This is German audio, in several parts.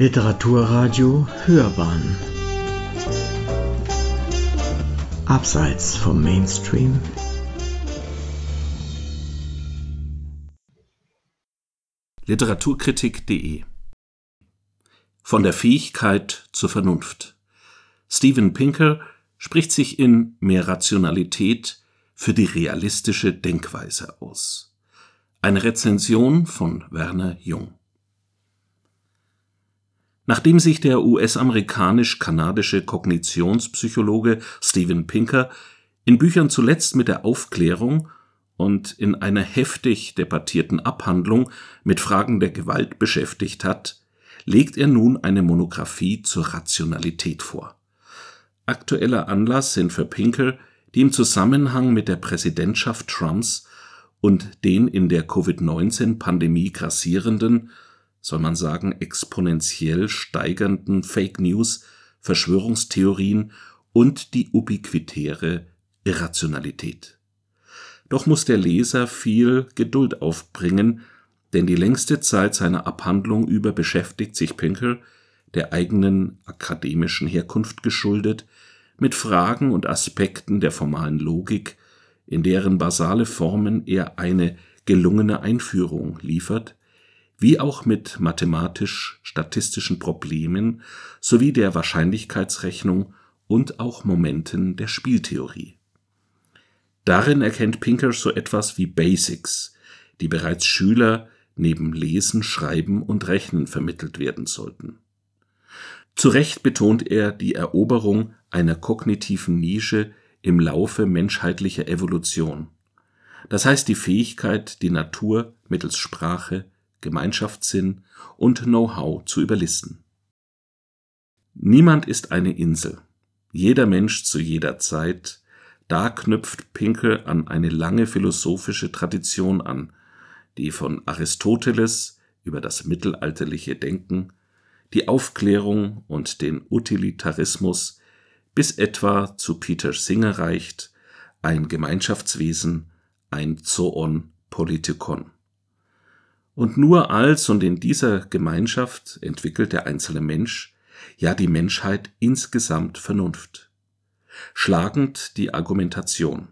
Literaturradio Hörbahn. Abseits vom Mainstream. Literaturkritik.de Von der Fähigkeit zur Vernunft. Steven Pinker spricht sich in Mehr Rationalität für die realistische Denkweise aus. Eine Rezension von Werner Jung Nachdem sich der US-amerikanisch-kanadische Kognitionspsychologe Steven Pinker in Büchern zuletzt mit der Aufklärung und in einer heftig debattierten Abhandlung mit Fragen der Gewalt beschäftigt hat, legt er nun eine Monographie zur Rationalität vor. Aktueller Anlass sind für Pinker die im Zusammenhang mit der Präsidentschaft Trumps und den in der Covid-19-Pandemie grassierenden soll man sagen, exponentiell steigernden Fake News, Verschwörungstheorien und die ubiquitäre Irrationalität. Doch muss der Leser viel Geduld aufbringen, denn die längste Zeit seiner Abhandlung über beschäftigt sich Pinker, der eigenen akademischen Herkunft geschuldet, mit Fragen und Aspekten der formalen Logik, in deren basale Formen er eine gelungene Einführung liefert, wie auch mit mathematisch-statistischen Problemen sowie der Wahrscheinlichkeitsrechnung und auch Momenten der Spieltheorie. Darin erkennt Pinker so etwas wie Basics, die bereits Schüler neben Lesen, Schreiben und Rechnen vermittelt werden sollten. Zu Recht betont er die Eroberung einer kognitiven Nische im Laufe menschheitlicher Evolution, das heißt die Fähigkeit, die Natur mittels Sprache, Gemeinschaftssinn und Know-how zu überlisten. Niemand ist eine Insel. Jeder Mensch zu jeder Zeit, da knüpft Pinkel an eine lange philosophische Tradition an, die von Aristoteles über das mittelalterliche Denken, die Aufklärung und den Utilitarismus bis etwa zu Peter Singer reicht, ein Gemeinschaftswesen, ein Zoon Politikon. Und nur als und in dieser Gemeinschaft entwickelt der einzelne Mensch, ja die Menschheit insgesamt Vernunft. Schlagend die Argumentation.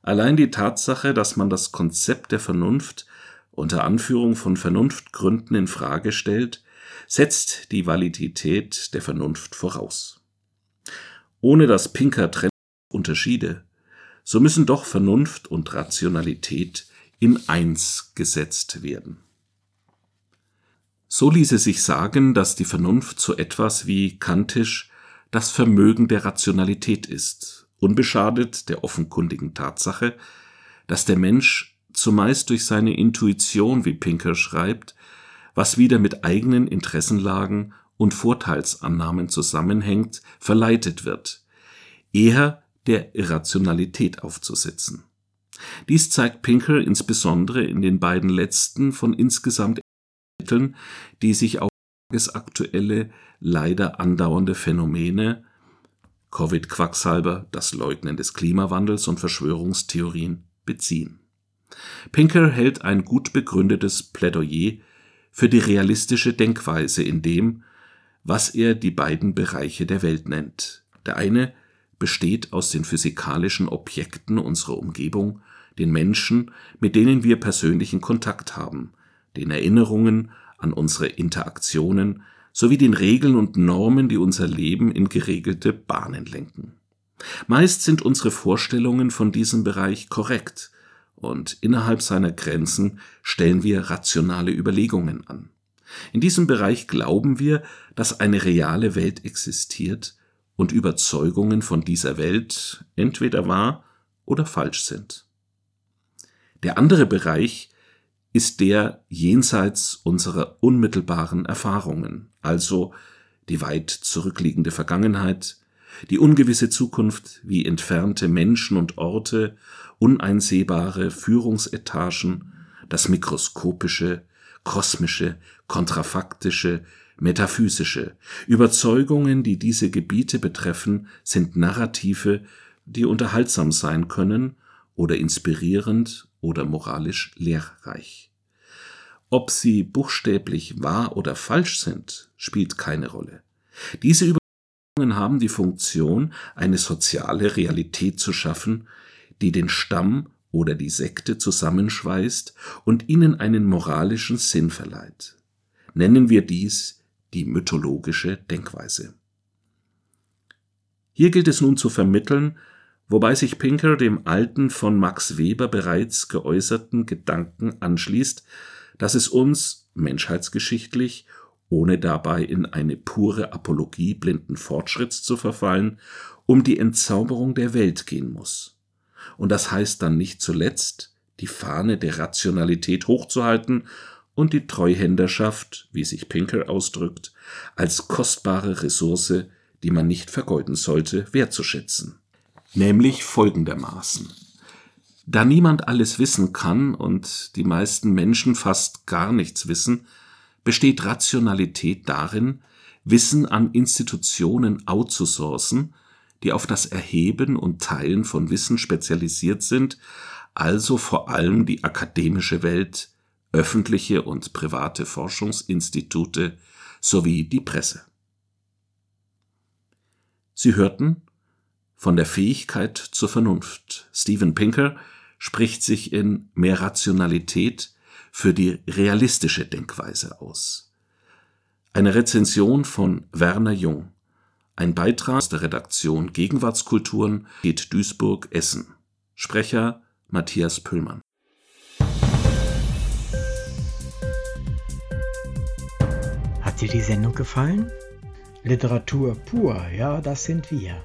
Allein die Tatsache, dass man das Konzept der Vernunft unter Anführung von Vernunftgründen in Frage stellt, setzt die Validität der Vernunft voraus. Ohne das Pinker trennt Unterschiede, so müssen doch Vernunft und Rationalität in eins gesetzt werden. So ließe sich sagen, dass die Vernunft so etwas wie kantisch das Vermögen der Rationalität ist, unbeschadet der offenkundigen Tatsache, dass der Mensch zumeist durch seine Intuition, wie Pinker schreibt, was wieder mit eigenen Interessenlagen und Vorteilsannahmen zusammenhängt, verleitet wird, eher der Irrationalität aufzusetzen. Dies zeigt Pinker insbesondere in den beiden letzten von insgesamt Mitteln, die sich auf tagesaktuelle, leider andauernde Phänomene Covid-Quacksalber, das Leugnen des Klimawandels und Verschwörungstheorien beziehen. Pinker hält ein gut begründetes Plädoyer für die realistische Denkweise in dem, was er die beiden Bereiche der Welt nennt. Der eine besteht aus den physikalischen Objekten unserer Umgebung den Menschen, mit denen wir persönlichen Kontakt haben, den Erinnerungen an unsere Interaktionen sowie den Regeln und Normen, die unser Leben in geregelte Bahnen lenken. Meist sind unsere Vorstellungen von diesem Bereich korrekt, und innerhalb seiner Grenzen stellen wir rationale Überlegungen an. In diesem Bereich glauben wir, dass eine reale Welt existiert und Überzeugungen von dieser Welt entweder wahr oder falsch sind. Der andere Bereich ist der jenseits unserer unmittelbaren Erfahrungen, also die weit zurückliegende Vergangenheit, die ungewisse Zukunft wie entfernte Menschen und Orte, uneinsehbare Führungsetagen, das mikroskopische, kosmische, kontrafaktische, metaphysische. Überzeugungen, die diese Gebiete betreffen, sind Narrative, die unterhaltsam sein können oder inspirierend oder moralisch lehrreich. Ob sie buchstäblich wahr oder falsch sind, spielt keine Rolle. Diese Überlegungen haben die Funktion, eine soziale Realität zu schaffen, die den Stamm oder die Sekte zusammenschweißt und ihnen einen moralischen Sinn verleiht. Nennen wir dies die mythologische Denkweise. Hier gilt es nun zu vermitteln, wobei sich Pinker dem alten von Max Weber bereits geäußerten Gedanken anschließt, dass es uns menschheitsgeschichtlich, ohne dabei in eine pure Apologie blinden Fortschritts zu verfallen, um die Entzauberung der Welt gehen muss. Und das heißt dann nicht zuletzt, die Fahne der Rationalität hochzuhalten und die Treuhänderschaft, wie sich Pinker ausdrückt, als kostbare Ressource, die man nicht vergeuden sollte, wertzuschätzen. Nämlich folgendermaßen. Da niemand alles wissen kann und die meisten Menschen fast gar nichts wissen, besteht Rationalität darin, Wissen an Institutionen outzusourcen, die auf das Erheben und Teilen von Wissen spezialisiert sind, also vor allem die akademische Welt, öffentliche und private Forschungsinstitute sowie die Presse. Sie hörten von der Fähigkeit zur Vernunft. Steven Pinker spricht sich in Mehr Rationalität für die realistische Denkweise aus. Eine Rezension von Werner Jung. Ein Beitrag aus der Redaktion Gegenwartskulturen geht Duisburg Essen. Sprecher Matthias Püllmann. Hat dir die Sendung gefallen? Literatur pur, ja, das sind wir.